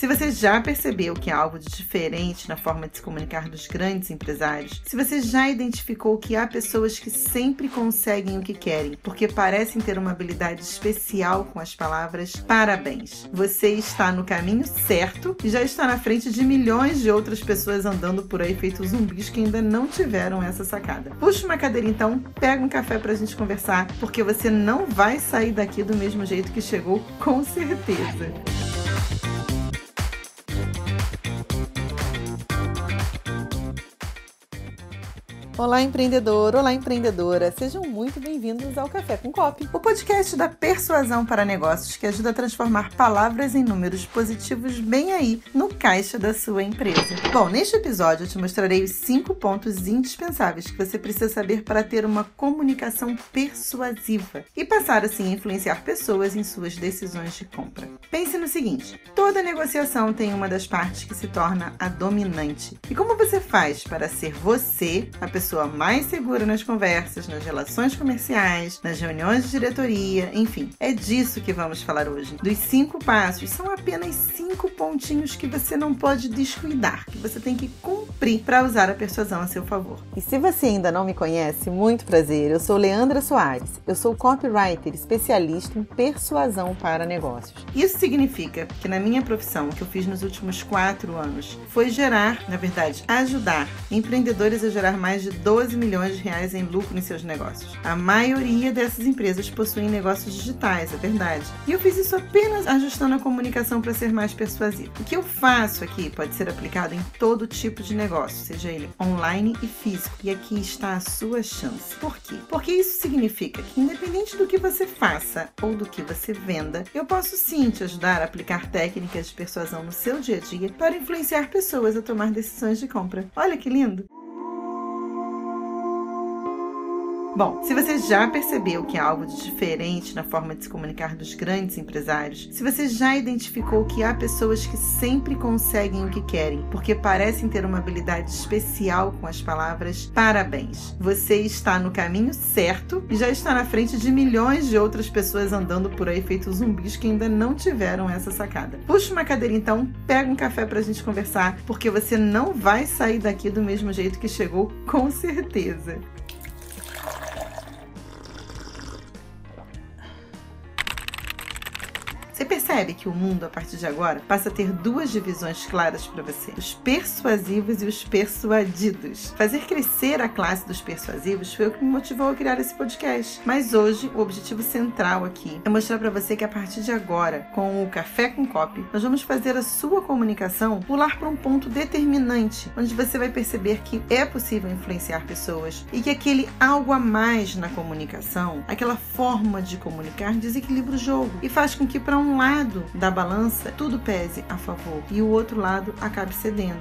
Se você já percebeu que há algo de diferente na forma de se comunicar dos grandes empresários, se você já identificou que há pessoas que sempre conseguem o que querem, porque parecem ter uma habilidade especial com as palavras, parabéns! Você está no caminho certo e já está na frente de milhões de outras pessoas andando por aí feitos zumbis que ainda não tiveram essa sacada. Puxa uma cadeira então, pega um café pra gente conversar, porque você não vai sair daqui do mesmo jeito que chegou, com certeza. Olá, empreendedor! Olá, empreendedora! Sejam muito bem-vindos ao Café com Cop, o podcast da persuasão para negócios que ajuda a transformar palavras em números positivos bem aí no caixa da sua empresa. Bom, neste episódio eu te mostrarei os cinco pontos indispensáveis que você precisa saber para ter uma comunicação persuasiva e passar assim a influenciar pessoas em suas decisões de compra. Pense no seguinte: toda negociação tem uma das partes que se torna a dominante. E como você faz para ser você a pessoa pessoa mais segura nas conversas, nas relações comerciais, nas reuniões de diretoria, enfim. É disso que vamos falar hoje. Dos cinco passos, são apenas cinco pontinhos que você não pode descuidar, que você tem que cumprir para usar a persuasão a seu favor. E se você ainda não me conhece, muito prazer. Eu sou Leandra Soares. Eu sou copywriter especialista em persuasão para negócios. Isso significa que na minha profissão, que eu fiz nos últimos quatro anos, foi gerar, na verdade, ajudar empreendedores a gerar mais de 12 milhões de reais em lucro em seus negócios. A maioria dessas empresas possuem negócios digitais, é verdade. E eu fiz isso apenas ajustando a comunicação para ser mais persuasivo. O que eu faço aqui pode ser aplicado em todo tipo de negócio, seja ele online e físico. E aqui está a sua chance. Por quê? Porque isso significa que, independente do que você faça ou do que você venda, eu posso sim te ajudar a aplicar técnicas de persuasão no seu dia a dia para influenciar pessoas a tomar decisões de compra. Olha que lindo! Bom, se você já percebeu que há algo de diferente na forma de se comunicar dos grandes empresários, se você já identificou que há pessoas que sempre conseguem o que querem, porque parecem ter uma habilidade especial com as palavras, parabéns! Você está no caminho certo e já está na frente de milhões de outras pessoas andando por aí feitos zumbis que ainda não tiveram essa sacada. Puxa uma cadeira então, pega um café pra gente conversar, porque você não vai sair daqui do mesmo jeito que chegou, com certeza. Você percebe que o mundo, a partir de agora, passa a ter duas divisões claras para você: os persuasivos e os persuadidos. Fazer crescer a classe dos persuasivos foi o que me motivou a criar esse podcast. Mas hoje, o objetivo central aqui é mostrar para você que a partir de agora, com o Café com Copy, nós vamos fazer a sua comunicação pular para um ponto determinante, onde você vai perceber que é possível influenciar pessoas e que aquele algo a mais na comunicação, aquela forma de comunicar, desequilibra o jogo e faz com que para um um lado da balança tudo pese a favor e o outro lado acabe cedendo.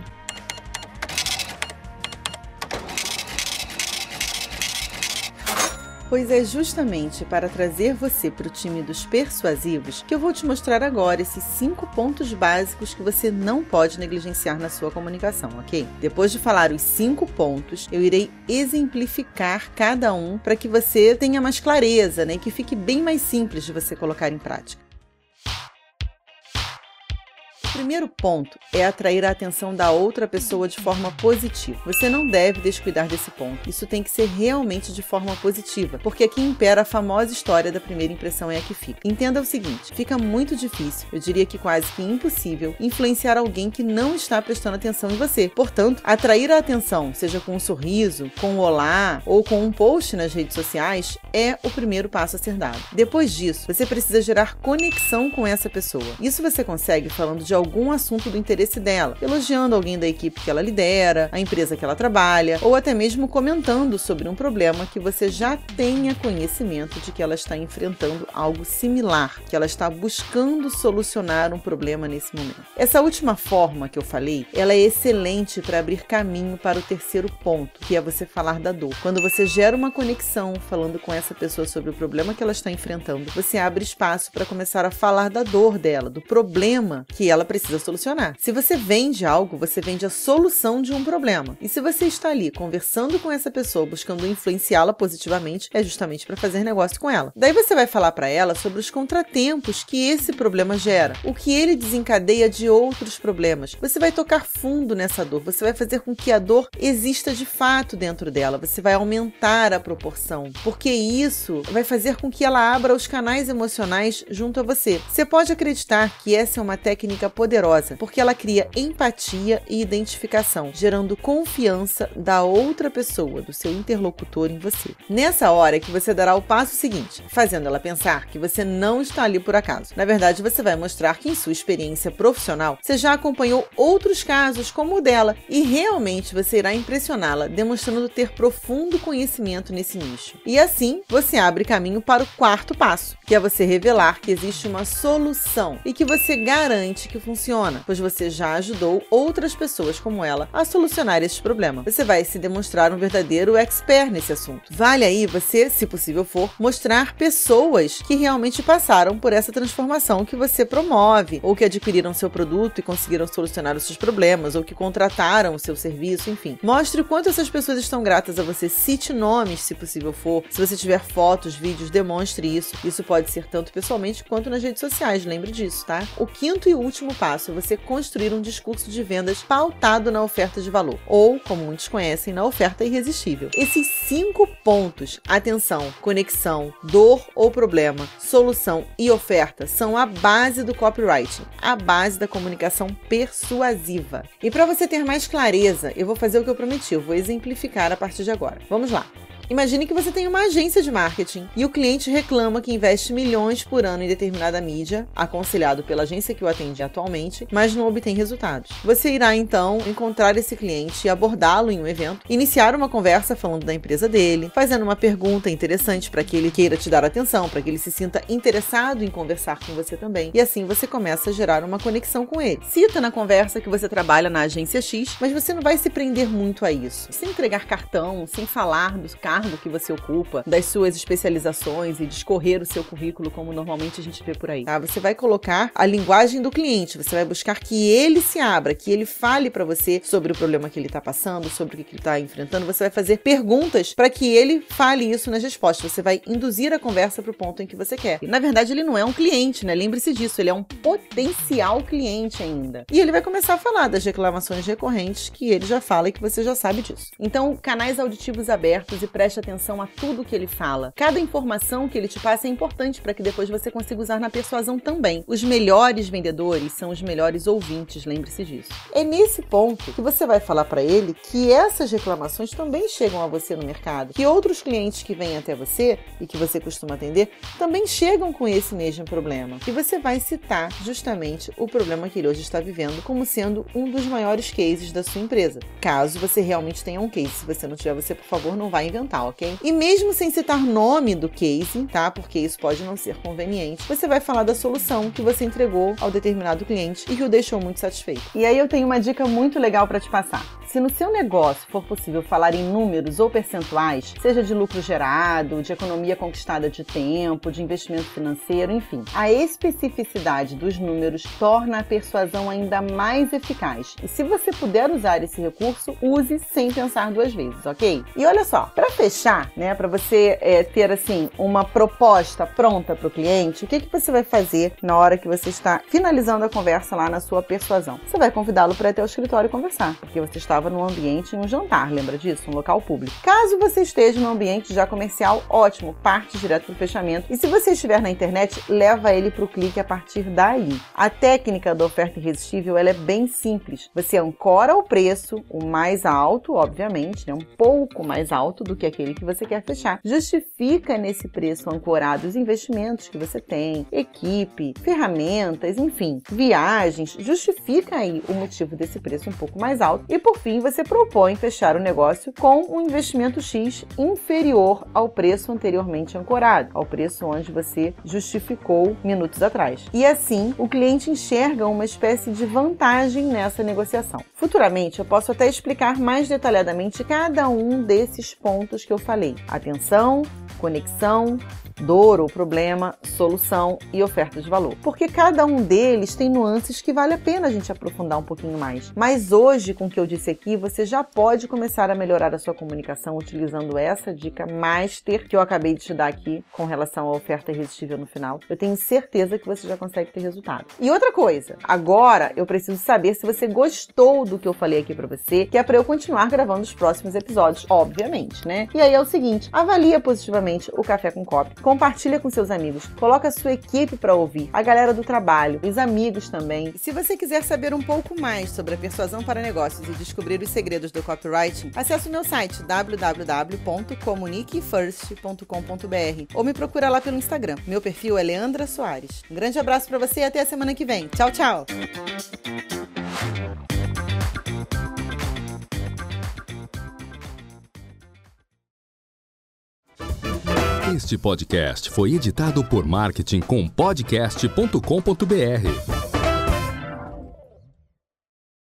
Pois é justamente para trazer você para o time dos persuasivos que eu vou te mostrar agora esses cinco pontos básicos que você não pode negligenciar na sua comunicação, ok? Depois de falar os cinco pontos, eu irei exemplificar cada um para que você tenha mais clareza, né? Que fique bem mais simples de você colocar em prática primeiro ponto é atrair a atenção da outra pessoa de forma positiva. Você não deve descuidar desse ponto. Isso tem que ser realmente de forma positiva, porque aqui impera a famosa história da primeira impressão é a que fica. Entenda o seguinte: fica muito difícil, eu diria que quase que impossível, influenciar alguém que não está prestando atenção em você. Portanto, atrair a atenção, seja com um sorriso, com um olá ou com um post nas redes sociais, é o primeiro passo a ser dado. Depois disso, você precisa gerar conexão com essa pessoa. Isso você consegue falando de algum algum assunto do interesse dela, elogiando alguém da equipe que ela lidera, a empresa que ela trabalha, ou até mesmo comentando sobre um problema que você já tenha conhecimento de que ela está enfrentando algo similar, que ela está buscando solucionar um problema nesse momento. Essa última forma que eu falei, ela é excelente para abrir caminho para o terceiro ponto, que é você falar da dor. Quando você gera uma conexão falando com essa pessoa sobre o problema que ela está enfrentando, você abre espaço para começar a falar da dor dela, do problema que ela precisa precisa solucionar. Se você vende algo, você vende a solução de um problema. E se você está ali conversando com essa pessoa, buscando influenciá-la positivamente, é justamente para fazer negócio com ela. Daí você vai falar para ela sobre os contratempos que esse problema gera, o que ele desencadeia de outros problemas. Você vai tocar fundo nessa dor, você vai fazer com que a dor exista de fato dentro dela, você vai aumentar a proporção, porque isso vai fazer com que ela abra os canais emocionais junto a você. Você pode acreditar que essa é uma técnica poderosa, porque ela cria empatia e identificação, gerando confiança da outra pessoa, do seu interlocutor em você. Nessa hora é que você dará o passo seguinte, fazendo ela pensar que você não está ali por acaso. Na verdade, você vai mostrar que em sua experiência profissional, você já acompanhou outros casos como o dela e realmente você irá impressioná-la, demonstrando ter profundo conhecimento nesse nicho. E assim, você abre caminho para o quarto passo, que é você revelar que existe uma solução e que você garante que funciona, pois você já ajudou outras pessoas como ela a solucionar esses problemas. Você vai se demonstrar um verdadeiro expert nesse assunto. Vale aí você, se possível for, mostrar pessoas que realmente passaram por essa transformação que você promove, ou que adquiriram seu produto e conseguiram solucionar os seus problemas, ou que contrataram o seu serviço, enfim. Mostre o quanto essas pessoas estão gratas a você. Cite nomes, se possível for. Se você tiver fotos, vídeos, demonstre isso. Isso pode ser tanto pessoalmente quanto nas redes sociais, lembre disso, tá? O quinto e último passo é você construir um discurso de vendas pautado na oferta de valor, ou, como muitos conhecem, na oferta irresistível. Esses cinco pontos, atenção, conexão, dor ou problema, solução e oferta, são a base do copywriting, a base da comunicação persuasiva. E para você ter mais clareza, eu vou fazer o que eu prometi, eu vou exemplificar a partir de agora. Vamos lá. Imagine que você tem uma agência de marketing e o cliente reclama que investe milhões por ano em determinada mídia, aconselhado pela agência que o atende atualmente, mas não obtém resultados. Você irá então encontrar esse cliente e abordá-lo em um evento, iniciar uma conversa falando da empresa dele, fazendo uma pergunta interessante para que ele queira te dar atenção, para que ele se sinta interessado em conversar com você também. E assim você começa a gerar uma conexão com ele. Cita na conversa que você trabalha na agência X, mas você não vai se prender muito a isso. Sem entregar cartão, sem falar dos carros cargo que você ocupa, das suas especializações e discorrer o seu currículo como normalmente a gente vê por aí, tá? Você vai colocar a linguagem do cliente, você vai buscar que ele se abra, que ele fale para você sobre o problema que ele está passando, sobre o que ele está enfrentando. Você vai fazer perguntas para que ele fale isso nas respostas. Você vai induzir a conversa para o ponto em que você quer. E, na verdade, ele não é um cliente, né? Lembre-se disso, ele é um potencial cliente ainda. E ele vai começar a falar das reclamações recorrentes que ele já fala e que você já sabe disso. Então, canais auditivos abertos e pré preste atenção a tudo que ele fala. Cada informação que ele te passa é importante para que depois você consiga usar na persuasão também. Os melhores vendedores são os melhores ouvintes, lembre-se disso. É nesse ponto que você vai falar para ele que essas reclamações também chegam a você no mercado, que outros clientes que vêm até você e que você costuma atender também chegam com esse mesmo problema. E você vai citar justamente o problema que ele hoje está vivendo como sendo um dos maiores cases da sua empresa. Caso você realmente tenha um case, se você não tiver, você por favor não vai inventar ok? E mesmo sem citar nome do case, tá? Porque isso pode não ser conveniente, você vai falar da solução que você entregou ao determinado cliente e que o deixou muito satisfeito. E aí eu tenho uma dica muito legal para te passar. Se no seu negócio for possível falar em números ou percentuais, seja de lucro gerado, de economia conquistada de tempo, de investimento financeiro, enfim, a especificidade dos números torna a persuasão ainda mais eficaz. E se você puder usar esse recurso, use sem pensar duas vezes, ok? E olha só, para fechar, né, para você é, ter assim uma proposta pronta para o cliente, o que, que você vai fazer na hora que você está finalizando a conversa lá na sua persuasão? Você vai convidá-lo para ir até o escritório conversar, porque você está estava num ambiente em um jantar, lembra disso? Um local público. Caso você esteja num ambiente já comercial, ótimo, parte direto para o fechamento. E se você estiver na internet, leva ele para o clique a partir daí. A técnica da oferta irresistível ela é bem simples. Você ancora o preço, o mais alto, obviamente, né? um pouco mais alto do que aquele que você quer fechar. Justifica nesse preço ancorado os investimentos que você tem, equipe, ferramentas, enfim, viagens. Justifica aí o motivo desse preço um pouco mais alto. E por fim, fim, você propõe fechar o negócio com um investimento X inferior ao preço anteriormente ancorado, ao preço onde você justificou minutos atrás. E assim, o cliente enxerga uma espécie de vantagem nessa negociação. Futuramente, eu posso até explicar mais detalhadamente cada um desses pontos que eu falei: atenção, conexão, dor ou problema, solução e oferta de valor. Porque cada um deles tem nuances que vale a pena a gente aprofundar um pouquinho mais. Mas hoje, com o que eu disse aqui, você já pode começar a melhorar a sua comunicação utilizando essa dica master que eu acabei de te dar aqui com relação à oferta irresistível no final. Eu tenho certeza que você já consegue ter resultado. E outra coisa, agora eu preciso saber se você gostou do que eu falei aqui para você, que é para eu continuar gravando os próximos episódios, obviamente, né? E aí é o seguinte, avalia positivamente o Café com Copy, compartilha com seus amigos, coloca a sua equipe para ouvir, a galera do trabalho, os amigos também. E se você quiser saber um pouco mais sobre a persuasão para negócios e descobrir os segredos do copywriting, acesse o meu site www.comuniquefirst.com.br ou me procura lá pelo Instagram. Meu perfil é Leandra Soares. Um grande abraço para você e até a semana que vem. Tchau, tchau! Este podcast foi editado por Marketing com Podcast.com.br.